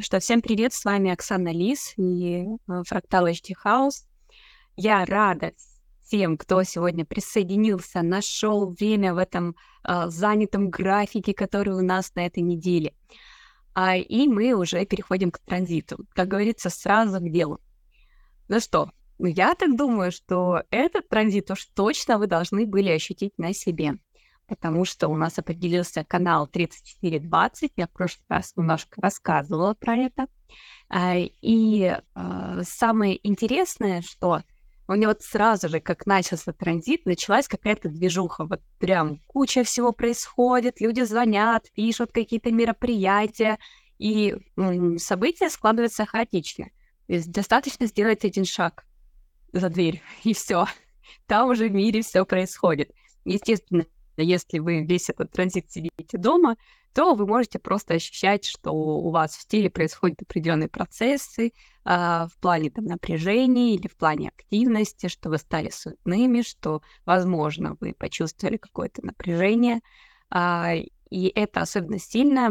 что, всем привет, с вами Оксана Лис и э, Фрактал HD House. Я рада всем, кто сегодня присоединился, нашел время в этом э, занятом графике, который у нас на этой неделе. А, и мы уже переходим к транзиту. Как говорится, сразу к делу. Ну что, я так думаю, что этот транзит уж точно вы должны были ощутить на себе потому что у нас определился канал 3420. Я в прошлый раз немножко рассказывала про это. А, и а, самое интересное, что у него вот сразу же, как начался транзит, началась какая-то движуха. Вот прям куча всего происходит, люди звонят, пишут какие-то мероприятия, и события складываются хаотично. То есть достаточно сделать один шаг за дверь, и все. Там уже в мире все происходит. Естественно, если вы весь этот транзит сидите дома, то вы можете просто ощущать, что у вас в теле происходят определенные процессы э, в плане там, напряжения или в плане активности, что вы стали суетными, что, возможно, вы почувствовали какое-то напряжение. Э, и это особенно сильно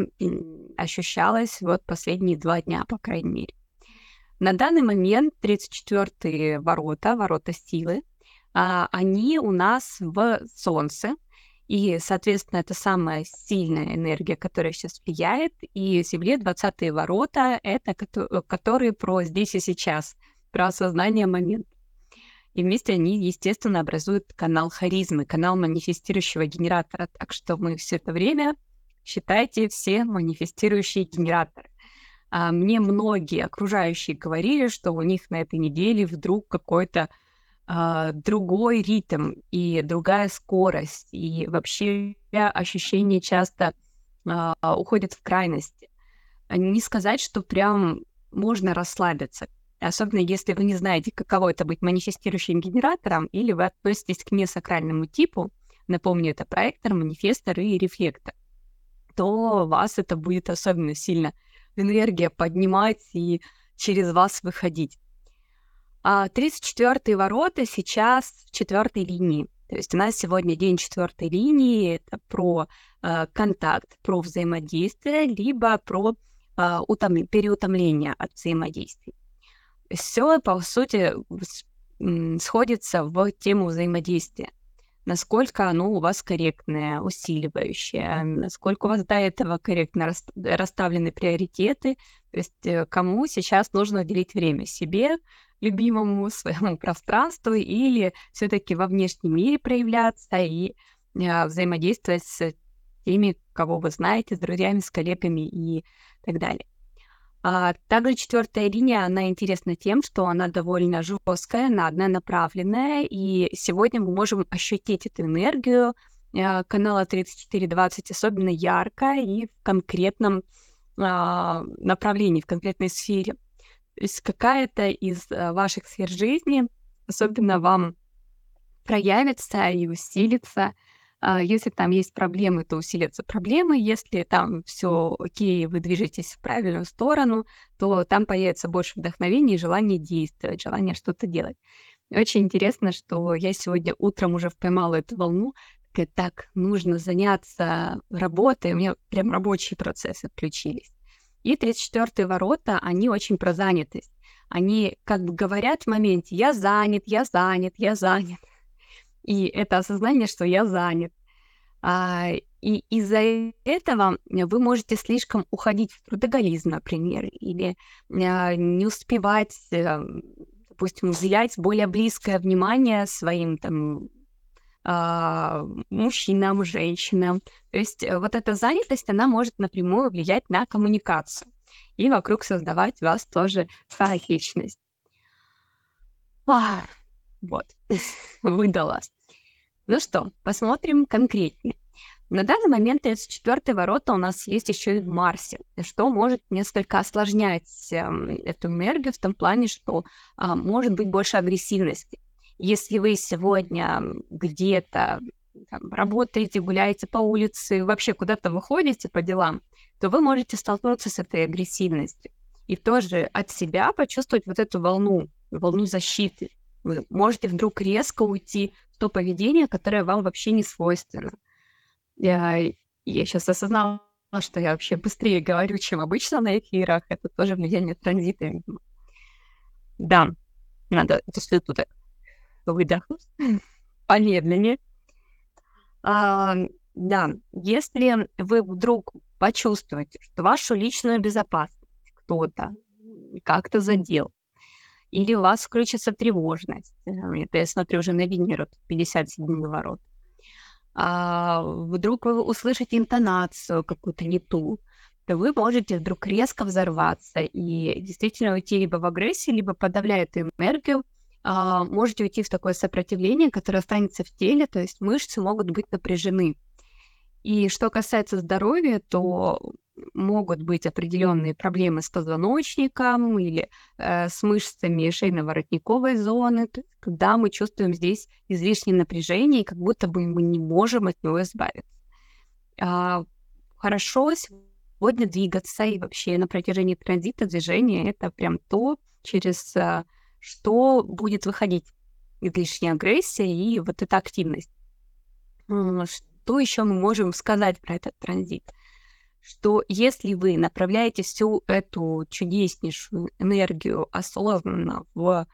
ощущалось вот последние два дня, по крайней мере. На данный момент 34-е ворота, ворота силы, э, они у нас в Солнце, и, соответственно, это самая сильная энергия, которая сейчас влияет. И Земле 20-е ворота — это которые про здесь и сейчас, про осознание момента. И вместе они, естественно, образуют канал харизмы, канал манифестирующего генератора. Так что мы все это время, считайте, все манифестирующие генераторы. А мне многие окружающие говорили, что у них на этой неделе вдруг какой-то а, другой ритм и другая скорость, и вообще ощущение часто а, уходит в крайности. Не сказать, что прям можно расслабиться, особенно если вы не знаете, каково это быть манифестирующим генератором, или вы относитесь к несакральному типу, напомню, это проектор, манифестор и рефлектор, то вас это будет особенно сильно энергия поднимать и через вас выходить. А 34-е ворота сейчас в четвертой линии. То есть у нас сегодня день четвертой линии, это про э, контакт, про взаимодействие, либо про э, утом... переутомление от взаимодействий. Все, по сути, сходится в тему взаимодействия. Насколько оно у вас корректное, усиливающее, насколько у вас до этого корректно расставлены приоритеты, то есть э, кому сейчас нужно уделить время себе, любимому своему пространству или все-таки во внешнем мире проявляться и э, взаимодействовать с теми, кого вы знаете, с друзьями, с коллегами и так далее. А также четвертая линия, она интересна тем, что она довольно жесткая, она однонаправленная, и сегодня мы можем ощутить эту энергию э, канала 3420 особенно ярко и в конкретном э, направлении, в конкретной сфере. То есть какая-то из э, ваших сфер жизни особенно вам проявится и усилится. А, если там есть проблемы, то усилятся проблемы. Если там все окей, вы движетесь в правильную сторону, то там появится больше вдохновения и желания действовать, желания что-то делать. Очень интересно, что я сегодня утром уже поймала эту волну. Так, нужно заняться работой. У меня прям рабочие процессы включились. И 34-е ворота, они очень про занятость. Они как бы говорят в моменте «я занят, я занят, я занят». И это осознание, что я занят. А, и из-за этого вы можете слишком уходить в трудоголизм, например, или а, не успевать, а, допустим, уделять более близкое внимание своим там мужчинам, женщинам. То есть э, вот эта занятость, она может напрямую влиять на коммуникацию и вокруг создавать у вас тоже хаотичность. А, вот, выдалась. Ну что, посмотрим конкретнее. На данный момент 34 ворота у нас есть еще и в Марсе, что может несколько осложнять э, эту энергию в том плане, что э, может быть больше агрессивности. Если вы сегодня где-то там, работаете, гуляете по улице, вообще куда-то выходите по делам, то вы можете столкнуться с этой агрессивностью и тоже от себя почувствовать вот эту волну, волну защиты. Вы можете вдруг резко уйти в то поведение, которое вам вообще не свойственно. Я, я сейчас осознала что я вообще быстрее говорю, чем обычно на эфирах. Это тоже влияние транзита, видимо. Да, надо эту слету выдохнуть помедленнее. А, да, если вы вдруг почувствуете, что вашу личную безопасность кто-то как-то задел, или у вас включится тревожность, это я смотрю уже на Венеру, 57 ворот, а, вдруг вы услышите интонацию какую-то не ту, то вы можете вдруг резко взорваться и действительно уйти либо в агрессию, либо подавляя эту энергию, а, можете уйти в такое сопротивление, которое останется в теле, то есть мышцы могут быть напряжены. И что касается здоровья, то могут быть определенные проблемы с позвоночником или э, с мышцами шейно-воротниковой зоны, когда мы чувствуем здесь излишнее напряжение, и как будто бы мы не можем от него избавиться. А, хорошо сегодня двигаться и вообще на протяжении транзита движения это прям то, через а, что будет выходить излишняя агрессия и вот эта активность. Что еще мы можем сказать про этот транзит? Что если вы направляете всю эту чудеснейшую энергию осознанно в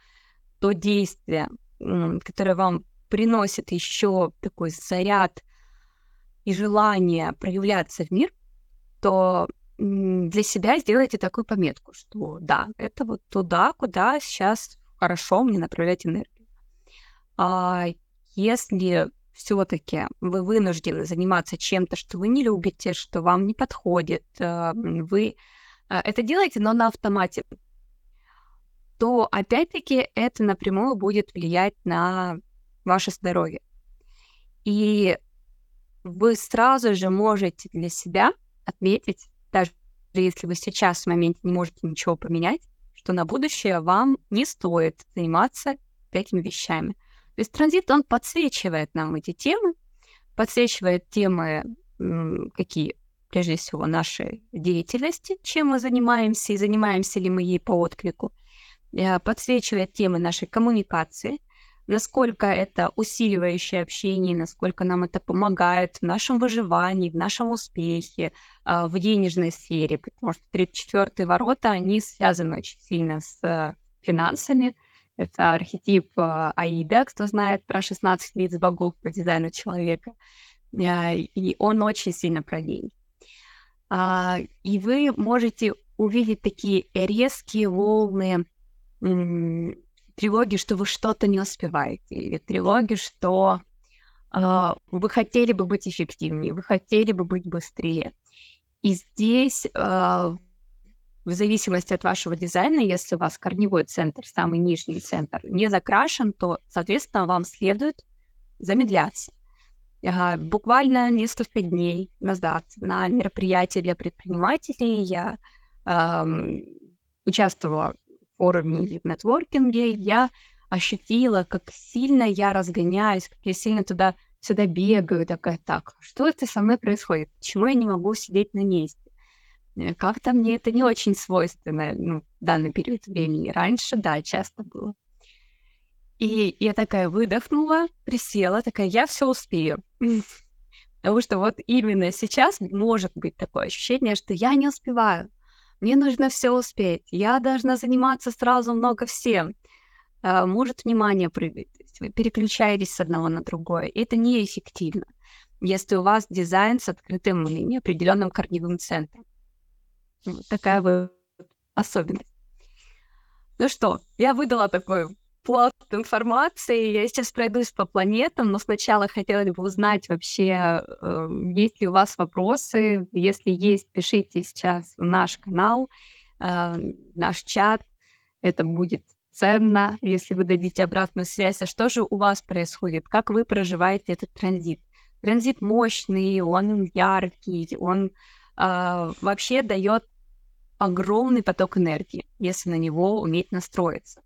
то действие, которое вам приносит еще такой заряд и желание проявляться в мир, то для себя сделайте такую пометку, что да, это вот туда, куда сейчас хорошо мне направлять энергию. А если все-таки вы вынуждены заниматься чем-то, что вы не любите, что вам не подходит, э, вы э, это делаете, но на автомате, то опять-таки это напрямую будет влиять на ваше здоровье. И вы сразу же можете для себя отметить, даже если вы сейчас в моменте не можете ничего поменять, что на будущее вам не стоит заниматься этими вещами. То есть транзит, он подсвечивает нам эти темы, подсвечивает темы, какие, прежде всего, нашей деятельности, чем мы занимаемся и занимаемся ли мы ей по отклику, э, подсвечивает темы нашей коммуникации, насколько это усиливающее общение, насколько нам это помогает в нашем выживании, в нашем успехе, а, в денежной сфере, потому что 34-е ворота, они связаны очень сильно с э, финансами. Это архетип э, Аида, кто знает про 16 лиц богов по дизайну человека. Э, и он очень сильно про деньги. А, и вы можете увидеть такие резкие волны тревоги, что вы что-то не успеваете, или тревоги, что э, вы хотели бы быть эффективнее, вы хотели бы быть быстрее. И здесь, э, в зависимости от вашего дизайна, если у вас корневой центр, самый нижний центр, не закрашен, то, соответственно, вам следует замедляться. Uh, буквально несколько дней назад на мероприятии для предпринимателей я uh, участвовала форуме или в нетворкинге, я ощутила, как сильно я разгоняюсь, как я сильно туда сюда бегаю, такая, так, что это со мной происходит? Почему я не могу сидеть на месте? Э, как-то мне это не очень свойственно ну, в данный период времени. Раньше, да, часто было. И я такая выдохнула, присела, такая, я все успею. Потому что вот именно сейчас может быть такое ощущение, что я не успеваю мне нужно все успеть, я должна заниматься сразу много всем. А, может внимание прыгать, вы переключаетесь с одного на другое, и это неэффективно, если у вас дизайн с открытым или неопределенным корневым центром. Вот такая вот особенность. Ну что, я выдала такой плод информации. Я сейчас пройдусь по планетам, но сначала хотела бы узнать вообще, э, есть ли у вас вопросы. Если есть, пишите сейчас в наш канал, э, наш чат. Это будет ценно, если вы дадите обратную связь. А что же у вас происходит? Как вы проживаете этот транзит? Транзит мощный, он яркий, он э, вообще дает огромный поток энергии, если на него уметь настроиться.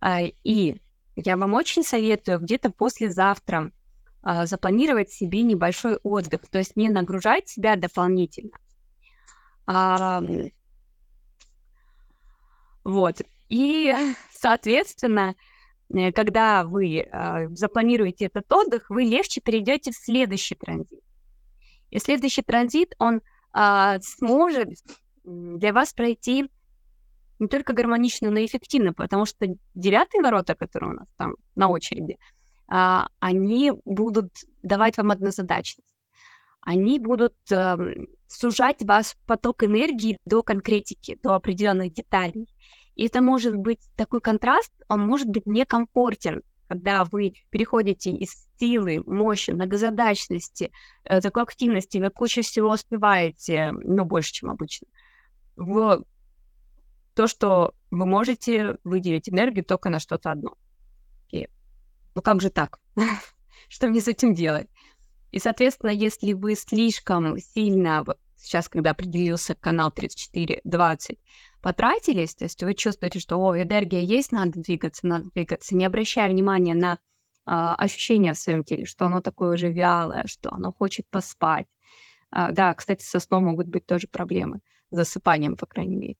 А, и я вам очень советую где-то послезавтра а, запланировать себе небольшой отдых, то есть не нагружать себя дополнительно. Вот. И, соответственно, э, когда вы а, запланируете этот отдых, вы легче перейдете в следующий транзит. И следующий транзит, он сможет для вас пройти не только гармонично, но и эффективно, потому что девятые ворота, которые у нас там на очереди, а, они будут давать вам однозадачность. Они будут а, сужать вас поток энергии до конкретики, до определенных деталей. И это может быть такой контраст, он может быть некомфортен, когда вы переходите из силы, мощи, многозадачности, э, такой активности, вы кучу всего успеваете, ну, больше, чем обычно, в то, что вы можете выделить энергию только на что-то одно. И, ну, как же так? что мне с этим делать? И, соответственно, если вы слишком сильно, вот сейчас, когда определился канал 34-20, потратились, то есть вы чувствуете, что о, энергия есть, надо двигаться, надо двигаться, не обращая внимания на а, ощущения в своем теле, что оно такое уже вялое, что оно хочет поспать. А, да, кстати, со сном могут быть тоже проблемы, с засыпанием, по крайней мере.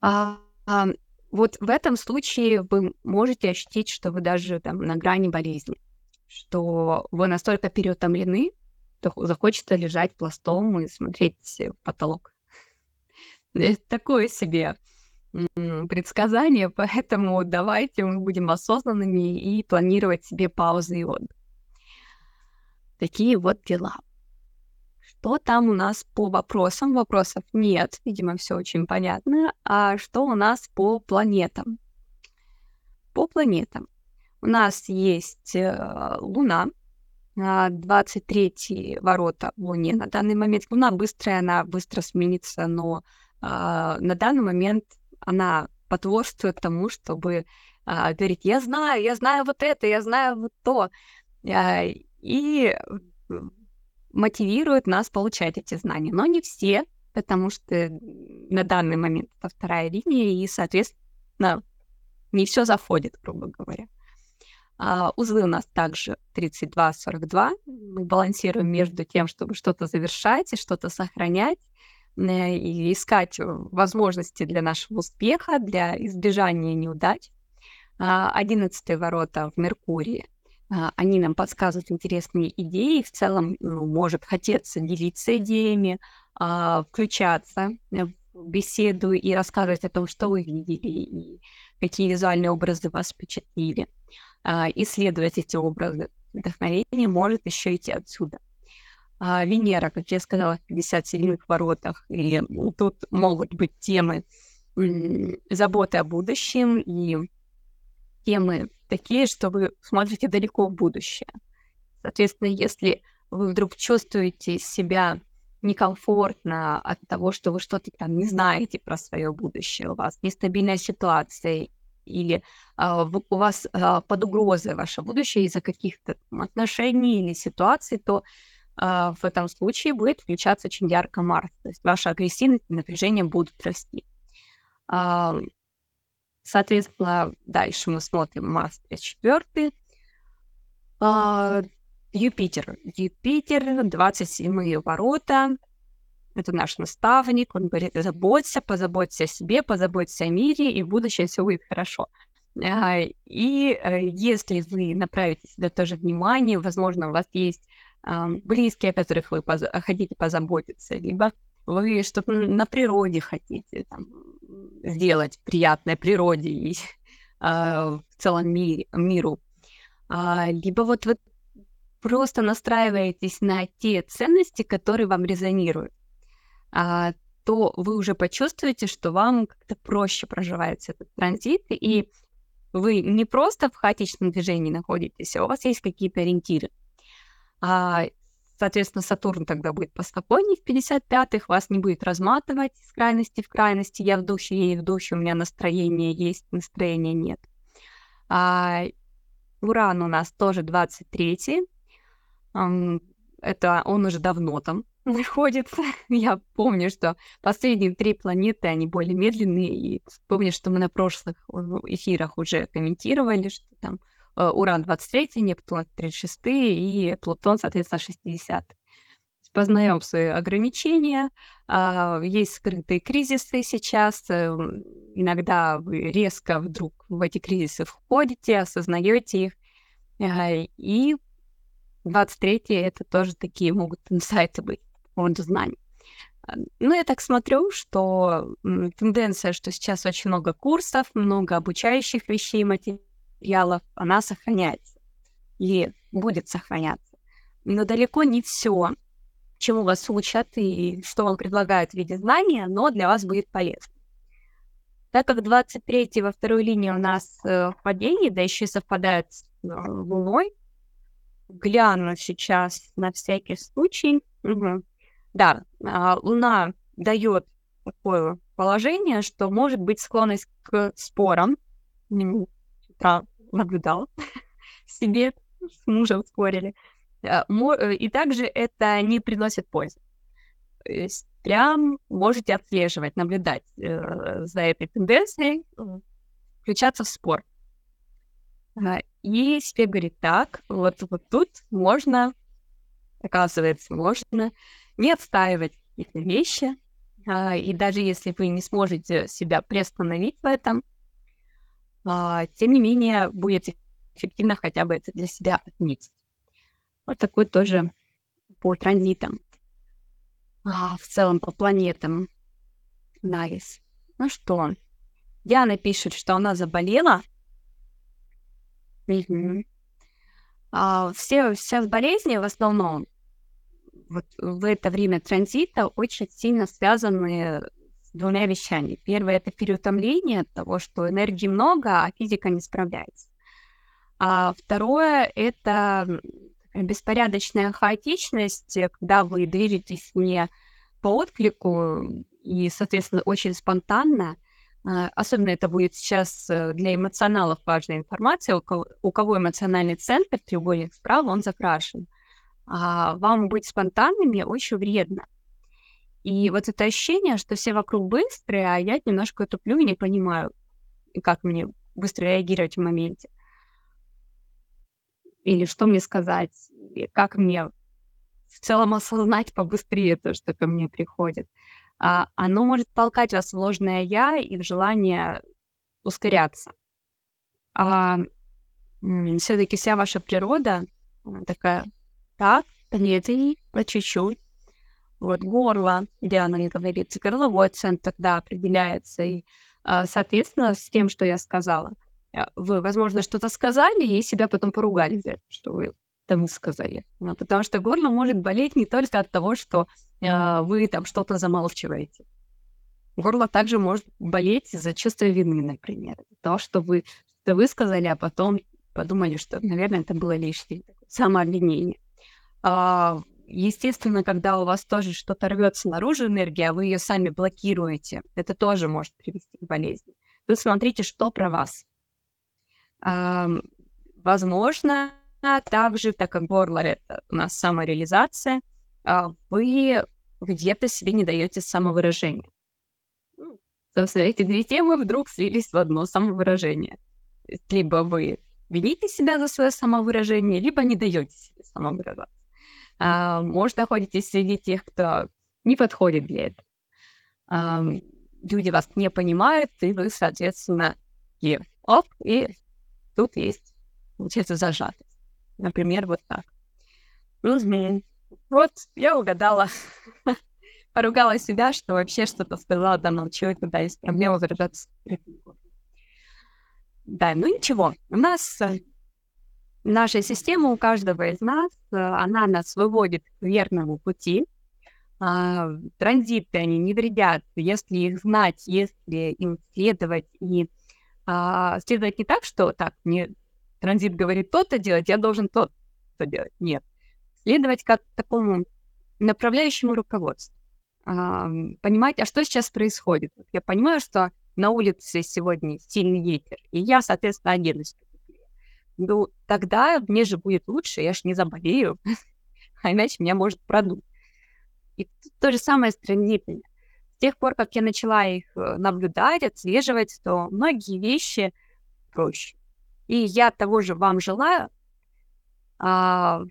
А, а, вот в этом случае вы можете ощутить, что вы даже там на грани болезни, что вы настолько переутомлены, что захочется лежать пластом и смотреть в потолок. Это такое себе предсказание, поэтому давайте мы будем осознанными и планировать себе паузы и отдых. Такие вот дела. Что там у нас по вопросам? Вопросов нет, видимо, все очень понятно. А что у нас по планетам? По планетам. У нас есть э, Луна, 23 ворота в Луне. На данный момент Луна быстрая, она быстро сменится, но а, на данный момент она потворствует тому, чтобы а, говорить, я знаю, я знаю вот это, я знаю вот то. А, и мотивирует нас получать эти знания. Но не все, потому что на данный момент это вторая линия, и, соответственно, не все заходит, грубо говоря. А, узлы у нас также 32-42. Мы балансируем между тем, чтобы что-то завершать и что-то сохранять, э, и искать возможности для нашего успеха, для избежания неудач. А, одиннадцатые ворота в Меркурии. А, они нам подсказывают интересные идеи. В целом, ну, может хотеться делиться идеями, включаться в беседу и рассказывать о том, что вы видели и какие визуальные образы вас впечатлили. А, исследовать эти образы. Вдохновение может еще идти отсюда. А, Венера, как я сказала, в 57-х воротах, и тут могут быть темы заботы о будущем и темы такие, что вы смотрите далеко в будущее. Соответственно, если вы вдруг чувствуете себя некомфортно от того, что вы что-то там не знаете про свое будущее, у вас нестабильная ситуация, или а, у вас а, под угрозой ваше будущее из-за каких-то отношений или ситуаций, то а, в этом случае будет включаться очень ярко Марс. То есть ваша агрессивность и напряжение будут расти. А, соответственно, дальше мы смотрим Марс 54. А, Юпитер. Юпитер, 27 ворота. Это наш наставник, он говорит, заботься, позаботься о себе, позаботься о мире, и в будущем все будет хорошо. А, и э, если вы направите сюда тоже внимание, возможно, у вас есть близкие, о которых вы поз хотите позаботиться, либо вы что-то на природе хотите там, сделать приятное природе и а, в целом мире, миру. А, либо вот вы просто настраиваетесь на те ценности, которые вам резонируют а, то вы уже почувствуете, что вам как-то проще проживается этот транзит, и вы не просто в хаотичном движении находитесь, а у вас есть какие-то ориентиры. Соответственно, Сатурн тогда будет поспокойнее в 55-х, вас не будет разматывать с крайности в крайности. Я в духе, я и в духе, у меня настроение есть, настроения нет. А, Уран у нас тоже 23-й. Это он уже давно там находится. Я помню, что последние три планеты, они более медленные, и помню, что мы на прошлых эфирах уже комментировали, что там э, Уран 23, Нептун 36 и Плутон, соответственно, 60. Познаем свои ограничения, а, есть скрытые кризисы сейчас, э, иногда вы резко вдруг в эти кризисы входите, осознаете их, и 23 это тоже такие могут инсайты быть поводу знаний. Ну, я так смотрю, что тенденция, что сейчас очень много курсов, много обучающих вещей, материалов, она сохраняется и будет сохраняться. Но далеко не все, чему вас учат и что вам предлагают в виде знания, но для вас будет полезно. Так как 23 во второй линии у нас э, падение, да еще и совпадает с э, Луной, гляну сейчас на всякий случай. Угу. Да, э, Луна дает такое положение, что может быть склонность к спорам. Да, наблюдал себе, с мужем спорили. Э, э, и также это не приносит пользы. Прям можете отслеживать, наблюдать э, за этой тенденцией, включаться в спор. И себе говорит, так, вот, вот тут можно, оказывается, можно не отстаивать какие-то вещи, и даже если вы не сможете себя приостановить в этом, тем не менее будет эффективно хотя бы это для себя отметить. Вот такой тоже по транзитам. А, в целом по планетам. Nice. Ну что, Диана пишет, что она заболела. А, все, все болезни в основном вот в это время транзита очень сильно связаны двумя вещами. Первое — это переутомление от того, что энергии много, а физика не справляется. А второе — это беспорядочная хаотичность, когда вы движетесь не по отклику и, соответственно, очень спонтанно. А, особенно это будет сейчас э, для эмоционалов важная информация. У кого, у кого эмоциональный центр, треугольник справа, он закрашен. А вам быть спонтанными очень вредно. И вот это ощущение, что все вокруг быстрые, а я немножко туплю и не понимаю, как мне быстро реагировать в моменте или что мне сказать, как мне в целом осознать побыстрее то, что ко мне приходит. А, оно может толкать вас в ложное «я» и в желание ускоряться. А все таки вся ваша природа такая, так, медленнее, по чуть-чуть. Вот горло, где оно не говорится, горловой центр тогда определяется. И, а, соответственно, с тем, что я сказала — а, вы, возможно, что-то сказали и себя потом поругали за это, что вы там сказали. Ну, потому что горло может болеть не только от того, что э, вы там что-то замалчиваете. Горло также может болеть из-за чувства вины, например. То, что вы что высказали, а потом подумали, что, наверное, это было лишнее самообвинение. А, естественно, когда у вас тоже что-то рвется наружу энергия, а вы ее сами блокируете, это тоже может привести к болезни. Вы смотрите, что про вас. Возможно, также, так как горло — это у нас самореализация, а, вы где-то себе не даете самовыражения. Ну, собственно, эти две темы вдруг слились в одно самовыражение. Либо вы вините себя за свое самовыражение, либо не даете себе самовыражаться. А, может, находитесь среди тех, кто не подходит для этого. А, люди вас не понимают, и вы, соответственно, и оп, и тут есть, получается, зажатость. Например, вот так. Вот, я угадала. Поругала себя, что вообще что-то сказала данному человеку, когда есть проблема выражаться. Да, ну ничего. У нас э, наша система у каждого из нас, э, она нас выводит к верному пути. А, транзиты, они не вредят, если их знать, если им следовать и а, следовать не так, что так, мне транзит говорит то-то делать, я должен то-то делать. Нет. Следовать как такому направляющему руководству. А, понимать, а что сейчас происходит. Я понимаю, что на улице сегодня сильный ветер, и я, соответственно, оденусь Ну, тогда мне же будет лучше, я же не заболею, а иначе меня может продуть. И то же самое с транзитами. С тех пор, как я начала их э, наблюдать, отслеживать, то многие вещи проще. И я того же вам желаю. А,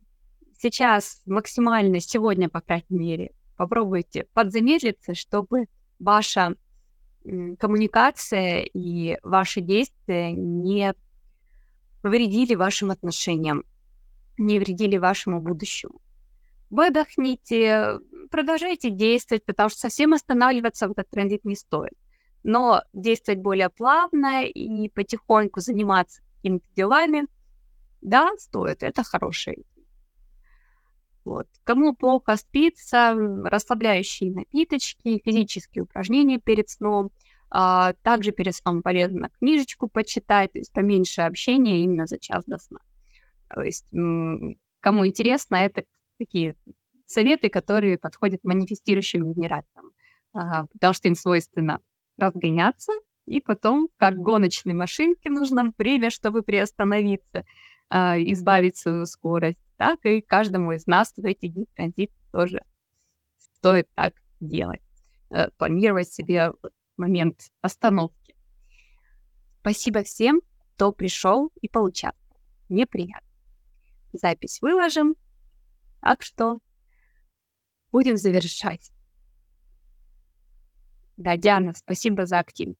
сейчас максимально, сегодня, по крайней мере, попробуйте подзамедлиться, чтобы ваша коммуникация и ваши действия не повредили вашим отношениям, не вредили вашему будущему. выдохните, продолжайте действовать, потому что совсем останавливаться в этот транзит не стоит. Но действовать более плавно и потихоньку заниматься какими-то делами, да, стоит, это хорошая вот. Кому плохо спится, расслабляющие напиточки, физические упражнения перед сном. А, также перед сном полезно книжечку почитать, то есть поменьше общения именно за час до сна. То есть кому интересно, это такие советы, которые подходят манифестирующим генераторам, а, потому что им свойственно разгоняться, и потом, как гоночной машинке, нужно время, чтобы приостановиться, а, избавить свою скорость так и каждому из нас в эти дни транзит тоже стоит так делать. Э, планировать себе момент остановки. Спасибо всем, кто пришел и поучаствовал. Мне приятно. Запись выложим. Так что будем завершать. Да, Диана, спасибо за активность.